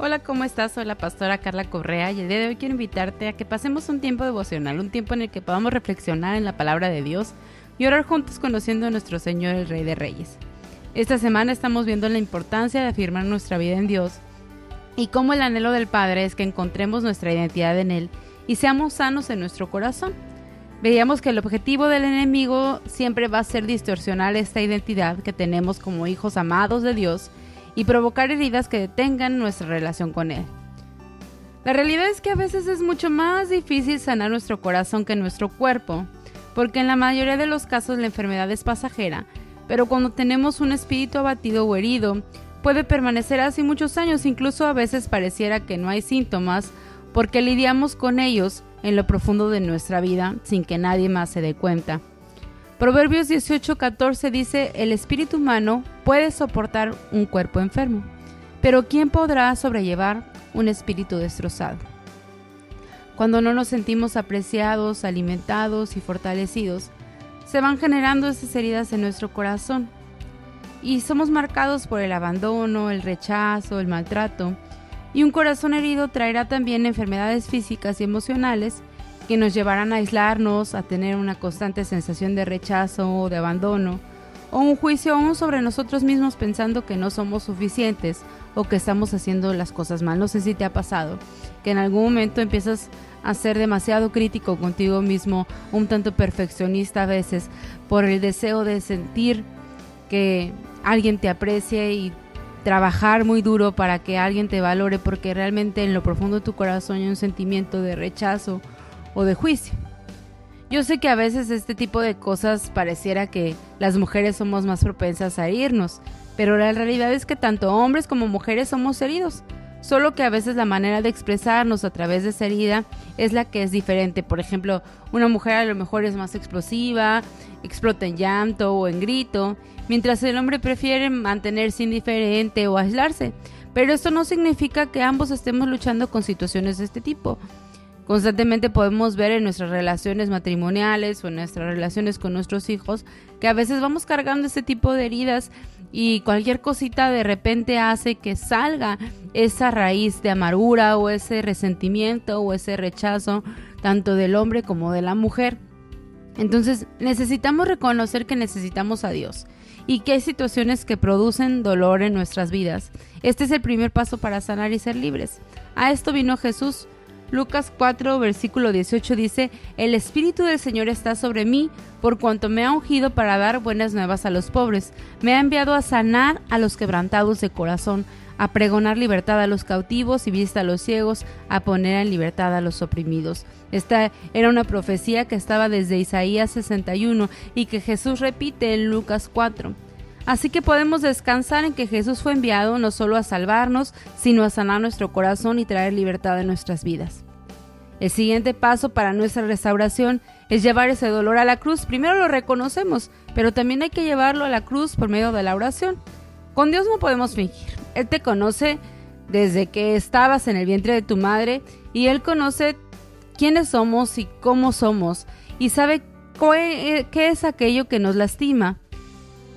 Hola, ¿cómo estás? Soy la pastora Carla Correa y el día de hoy quiero invitarte a que pasemos un tiempo devocional, un tiempo en el que podamos reflexionar en la palabra de Dios y orar juntos conociendo a nuestro Señor el Rey de Reyes. Esta semana estamos viendo la importancia de afirmar nuestra vida en Dios y cómo el anhelo del Padre es que encontremos nuestra identidad en Él y seamos sanos en nuestro corazón. Veíamos que el objetivo del enemigo siempre va a ser distorsionar esta identidad que tenemos como hijos amados de Dios y provocar heridas que detengan nuestra relación con Él. La realidad es que a veces es mucho más difícil sanar nuestro corazón que nuestro cuerpo, porque en la mayoría de los casos la enfermedad es pasajera, pero cuando tenemos un espíritu abatido o herido, puede permanecer así muchos años, incluso a veces pareciera que no hay síntomas, porque lidiamos con ellos en lo profundo de nuestra vida sin que nadie más se dé cuenta. Proverbios 18:14 dice, el espíritu humano puede soportar un cuerpo enfermo, pero ¿quién podrá sobrellevar un espíritu destrozado? Cuando no nos sentimos apreciados, alimentados y fortalecidos, se van generando esas heridas en nuestro corazón y somos marcados por el abandono, el rechazo, el maltrato, y un corazón herido traerá también enfermedades físicas y emocionales que nos llevarán a aislarnos, a tener una constante sensación de rechazo o de abandono, o un juicio aún sobre nosotros mismos pensando que no somos suficientes o que estamos haciendo las cosas mal. No sé si te ha pasado, que en algún momento empiezas a ser demasiado crítico contigo mismo, un tanto perfeccionista a veces, por el deseo de sentir que alguien te aprecie y trabajar muy duro para que alguien te valore, porque realmente en lo profundo de tu corazón hay un sentimiento de rechazo o de juicio. Yo sé que a veces este tipo de cosas pareciera que las mujeres somos más propensas a irnos, pero la realidad es que tanto hombres como mujeres somos heridos, solo que a veces la manera de expresarnos a través de esa herida es la que es diferente. Por ejemplo, una mujer a lo mejor es más explosiva, explota en llanto o en grito, mientras el hombre prefiere mantenerse indiferente o aislarse. Pero esto no significa que ambos estemos luchando con situaciones de este tipo. Constantemente podemos ver en nuestras relaciones matrimoniales o en nuestras relaciones con nuestros hijos que a veces vamos cargando este tipo de heridas y cualquier cosita de repente hace que salga esa raíz de amargura o ese resentimiento o ese rechazo tanto del hombre como de la mujer. Entonces necesitamos reconocer que necesitamos a Dios y que hay situaciones que producen dolor en nuestras vidas. Este es el primer paso para sanar y ser libres. A esto vino Jesús Lucas 4, versículo 18 dice, El Espíritu del Señor está sobre mí, por cuanto me ha ungido para dar buenas nuevas a los pobres. Me ha enviado a sanar a los quebrantados de corazón, a pregonar libertad a los cautivos y vista a los ciegos, a poner en libertad a los oprimidos. Esta era una profecía que estaba desde Isaías 61 y que Jesús repite en Lucas 4. Así que podemos descansar en que Jesús fue enviado no solo a salvarnos, sino a sanar nuestro corazón y traer libertad en nuestras vidas. El siguiente paso para nuestra restauración es llevar ese dolor a la cruz. Primero lo reconocemos, pero también hay que llevarlo a la cruz por medio de la oración. Con Dios no podemos fingir. Él te conoce desde que estabas en el vientre de tu madre y Él conoce quiénes somos y cómo somos y sabe qué es aquello que nos lastima.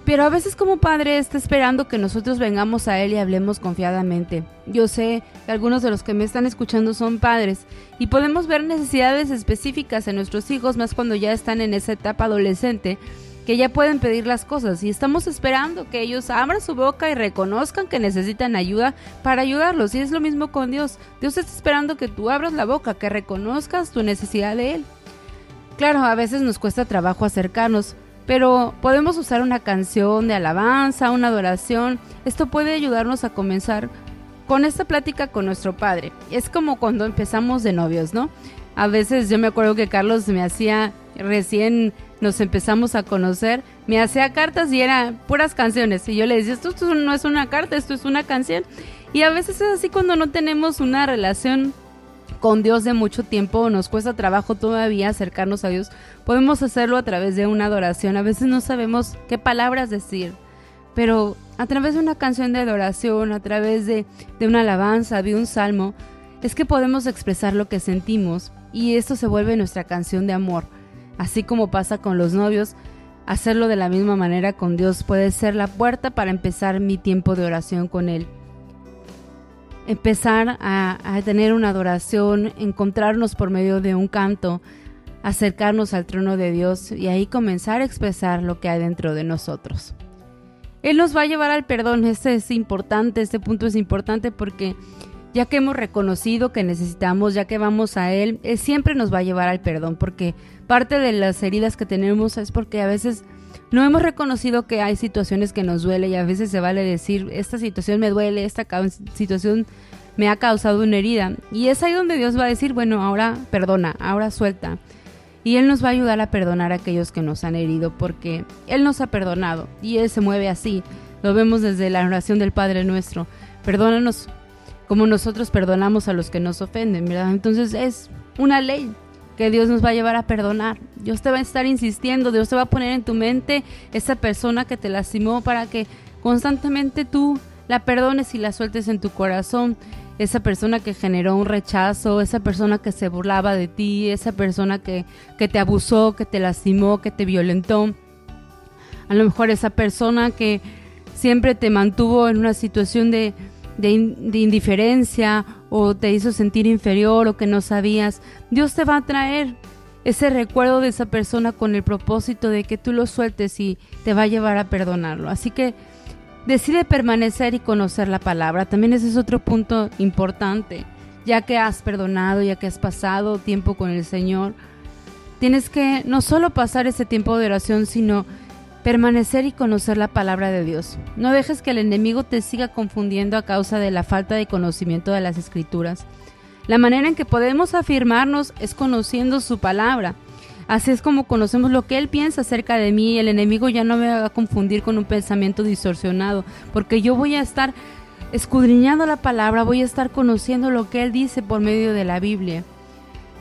Pero a veces como padre está esperando que nosotros vengamos a Él y hablemos confiadamente. Yo sé que algunos de los que me están escuchando son padres y podemos ver necesidades específicas en nuestros hijos más cuando ya están en esa etapa adolescente que ya pueden pedir las cosas y estamos esperando que ellos abran su boca y reconozcan que necesitan ayuda para ayudarlos. Y es lo mismo con Dios. Dios está esperando que tú abras la boca, que reconozcas tu necesidad de Él. Claro, a veces nos cuesta trabajo acercarnos, pero podemos usar una canción de alabanza, una adoración. Esto puede ayudarnos a comenzar con esta plática con nuestro padre. Es como cuando empezamos de novios, ¿no? A veces yo me acuerdo que Carlos me hacía, recién nos empezamos a conocer, me hacía cartas y eran puras canciones. Y yo le decía, esto, esto no es una carta, esto es una canción. Y a veces es así cuando no tenemos una relación con Dios de mucho tiempo, nos cuesta trabajo todavía acercarnos a Dios, podemos hacerlo a través de una adoración. A veces no sabemos qué palabras decir, pero a través de una canción de adoración, a través de, de una alabanza, de un salmo, es que podemos expresar lo que sentimos y esto se vuelve nuestra canción de amor. Así como pasa con los novios, hacerlo de la misma manera con Dios puede ser la puerta para empezar mi tiempo de oración con Él. Empezar a, tener una adoración, encontrarnos por medio de un canto, acercarnos al trono de Dios y ahí comenzar a expresar lo que hay dentro de nosotros. Él nos va a llevar al perdón, este es importante, este punto es importante porque ya que hemos reconocido que necesitamos, ya que vamos a Él, Él siempre nos va a llevar al perdón, porque parte de las heridas que tenemos es porque a veces no hemos reconocido que hay situaciones que nos duele y a veces se vale decir, esta situación me duele, esta situación me ha causado una herida. Y es ahí donde Dios va a decir, bueno, ahora perdona, ahora suelta. Y Él nos va a ayudar a perdonar a aquellos que nos han herido, porque Él nos ha perdonado y Él se mueve así. Lo vemos desde la oración del Padre nuestro. Perdónanos como nosotros perdonamos a los que nos ofenden, ¿verdad? Entonces es una ley que Dios nos va a llevar a perdonar. Dios te va a estar insistiendo, Dios te va a poner en tu mente esa persona que te lastimó para que constantemente tú la perdones y la sueltes en tu corazón. Esa persona que generó un rechazo, esa persona que se burlaba de ti, esa persona que, que te abusó, que te lastimó, que te violentó. A lo mejor esa persona que siempre te mantuvo en una situación de, de, indiferencia o te hizo sentir inferior o que no sabías, Dios te va a traer ese recuerdo de esa persona con el propósito de que tú lo sueltes y te va a llevar a perdonarlo. Así que decide permanecer y conocer la palabra. También ese es otro punto importante. Ya que has perdonado, ya que has pasado tiempo con el Señor, tienes que no solo pasar ese tiempo de oración, sino Permanecer y conocer la palabra de Dios. No dejes que el enemigo te siga confundiendo a causa de la falta de conocimiento de las escrituras. La manera en que podemos afirmarnos es conociendo su palabra. Así es como conocemos lo que Él piensa acerca de mí y el enemigo ya no me va a confundir con un pensamiento distorsionado, porque yo voy a estar escudriñando la palabra, voy a estar conociendo lo que Él dice por medio de la Biblia.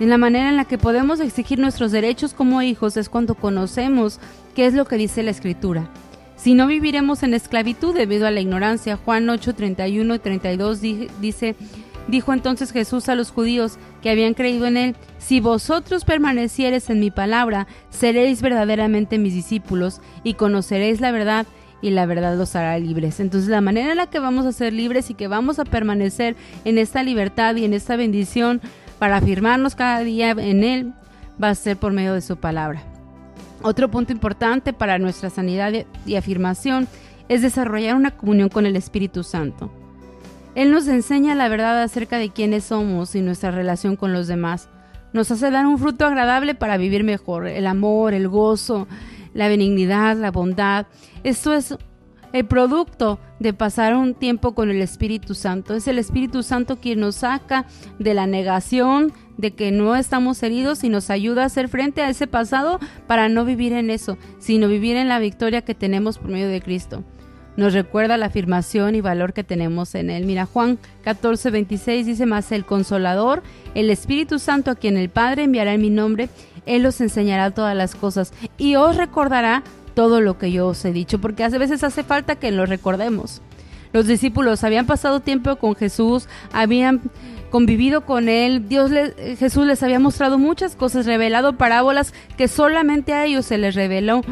En la manera en la que podemos exigir nuestros derechos como hijos es cuando conocemos qué es lo que dice la Escritura. Si no viviremos en esclavitud debido a la ignorancia. Juan 8, 31 y 32 dice, dijo entonces Jesús a los judíos que habían creído en él, si vosotros permaneciereis en mi palabra, seréis verdaderamente mis discípulos y conoceréis la verdad y la verdad los hará libres. Entonces la manera en la que vamos a ser libres y que vamos a permanecer en esta libertad y en esta bendición para afirmarnos cada día en Él va a ser por medio de su palabra. Otro punto importante para nuestra sanidad y afirmación es desarrollar una comunión con el Espíritu Santo. Él nos enseña la verdad acerca de quiénes somos y nuestra relación con los demás. Nos hace dar un fruto agradable para vivir mejor, el amor, el gozo, la benignidad, la bondad. Esto es el producto de pasar un tiempo con el Espíritu Santo. Es el Espíritu Santo quien nos saca de la negación de que no estamos heridos y nos ayuda a hacer frente a ese pasado para no vivir en eso, sino vivir en la victoria que tenemos por medio de Cristo. Nos recuerda la afirmación y valor que tenemos en Él. Mira, Juan 14, 26 dice más, el consolador, el Espíritu Santo a quien el Padre enviará en mi nombre, Él os enseñará todas las cosas y os recordará todo lo que yo os he dicho, porque a veces hace falta que lo recordemos. Los discípulos habían pasado tiempo con Jesús, habían convivido con él, Dios Jesús les había mostrado muchas cosas, revelado parábolas que solamente a ellos se les reveló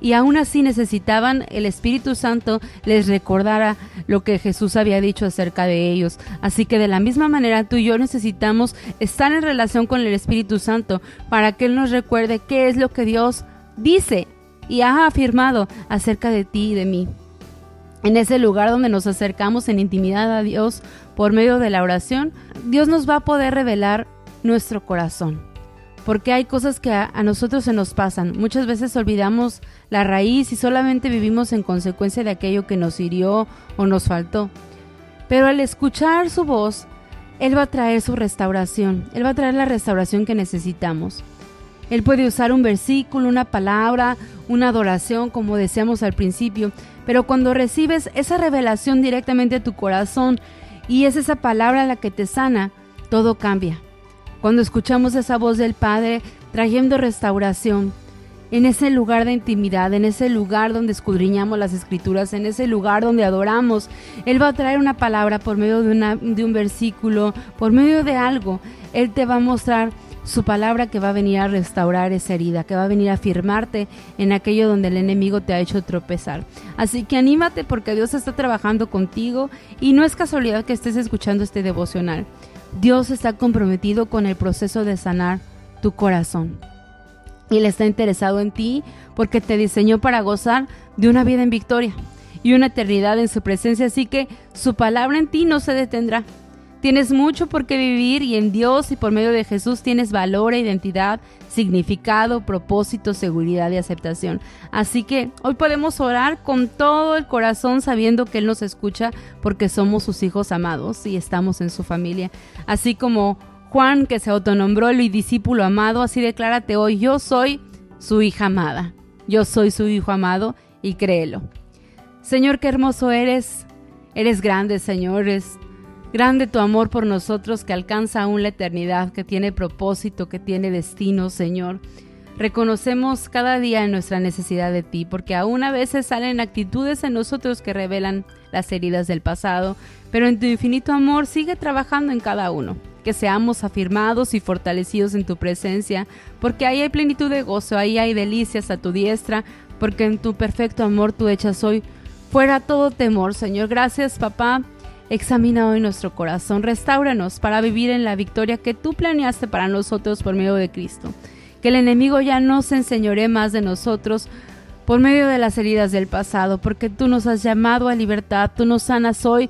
y aún así necesitaban el Espíritu Santo les recordara lo que Jesús había dicho acerca de ellos. Así que de la misma manera tú y yo necesitamos estar en relación con el Espíritu Santo para que Él nos recuerde qué es lo que Dios dice y ha afirmado acerca de ti y de mí. En ese lugar donde nos acercamos en intimidad a Dios por medio de la oración, Dios nos va a poder revelar nuestro corazón. Porque hay cosas que a, nosotros se nos pasan. Muchas veces olvidamos la raíz y solamente vivimos en consecuencia de aquello que nos hirió o nos faltó. Pero al escuchar su voz, Él va a traer su restauración. Él va a traer la restauración que necesitamos. Él puede usar un versículo, una palabra, una adoración, como decíamos al principio, pero cuando recibes esa revelación directamente a tu corazón y es esa palabra la que te sana, todo cambia. Cuando escuchamos esa voz del Padre trayendo restauración, en ese lugar de intimidad, en ese lugar donde escudriñamos las escrituras, en ese lugar donde adoramos, Él va a traer una palabra por medio de, una, de un versículo, por medio de algo. Él te va a mostrar su palabra que va a venir a restaurar esa herida, que va a venir a firmarte en aquello donde el enemigo te ha hecho tropezar. Así que anímate porque Dios está trabajando contigo y no es casualidad que estés escuchando este devocional. Dios está comprometido con el proceso de sanar tu corazón. Él está interesado en ti porque te diseñó para gozar de una vida en victoria y una eternidad en su presencia. Así que su palabra en ti no se detendrá. Tienes mucho por qué vivir y en Dios y por medio de Jesús tienes valor e identidad, significado, propósito, seguridad y aceptación. Así que hoy podemos orar con todo el corazón sabiendo que Él nos escucha porque somos sus hijos amados y estamos en su familia. Así como Juan que se autonombró el discípulo amado, así declárate hoy, yo soy su hija amada. Yo soy su hijo amado y créelo. Señor, qué hermoso eres. Eres grande, Señor. Grande tu amor por nosotros que alcanza aún la eternidad, que tiene propósito, que tiene destino, Señor. Reconocemos cada día nuestra necesidad de ti, porque aún a veces salen actitudes en nosotros que revelan las heridas del pasado, pero en tu infinito amor sigue trabajando en cada uno. Que seamos afirmados y fortalecidos en tu presencia, porque ahí hay plenitud de gozo, ahí hay delicias a tu diestra, porque en tu perfecto amor tú echas hoy fuera todo temor, Señor. Gracias, papá Examina hoy nuestro corazón, restauranos para vivir en la victoria que tú planeaste para nosotros por medio de Cristo. Que el enemigo ya no se enseñore más de nosotros por medio de las heridas del pasado, porque tú nos has llamado a libertad, tú nos sanas hoy.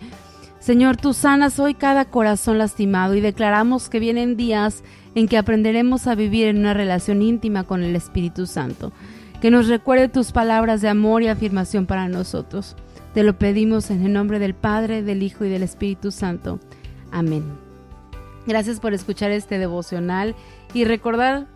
Señor, tú sanas hoy cada corazón lastimado y declaramos que vienen días en que aprenderemos a vivir en una relación íntima con el Espíritu Santo. Que nos recuerde tus palabras de amor y afirmación para nosotros. Te lo pedimos en el nombre del Padre, del Hijo y del Espíritu Santo. Amén. Gracias por escuchar este devocional y recordar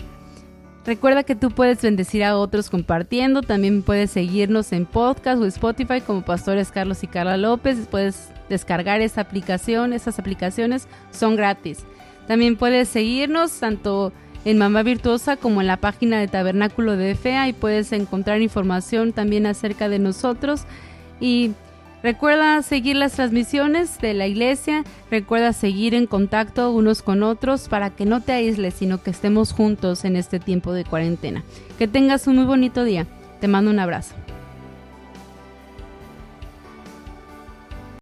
Recuerda que tú puedes bendecir a otros compartiendo, también puedes seguirnos en podcast o Spotify como Pastores Carlos y Carla López, puedes descargar esa aplicación, esas aplicaciones son gratis. También puedes seguirnos tanto en Mamá Virtuosa como en la página de Tabernáculo de Fea y puedes encontrar información también acerca de nosotros. Y recuerda seguir las transmisiones de la iglesia, recuerda seguir en contacto unos con otros para que no te aísles, sino que estemos juntos en este tiempo de cuarentena. Que tengas un muy bonito día. Te mando un abrazo.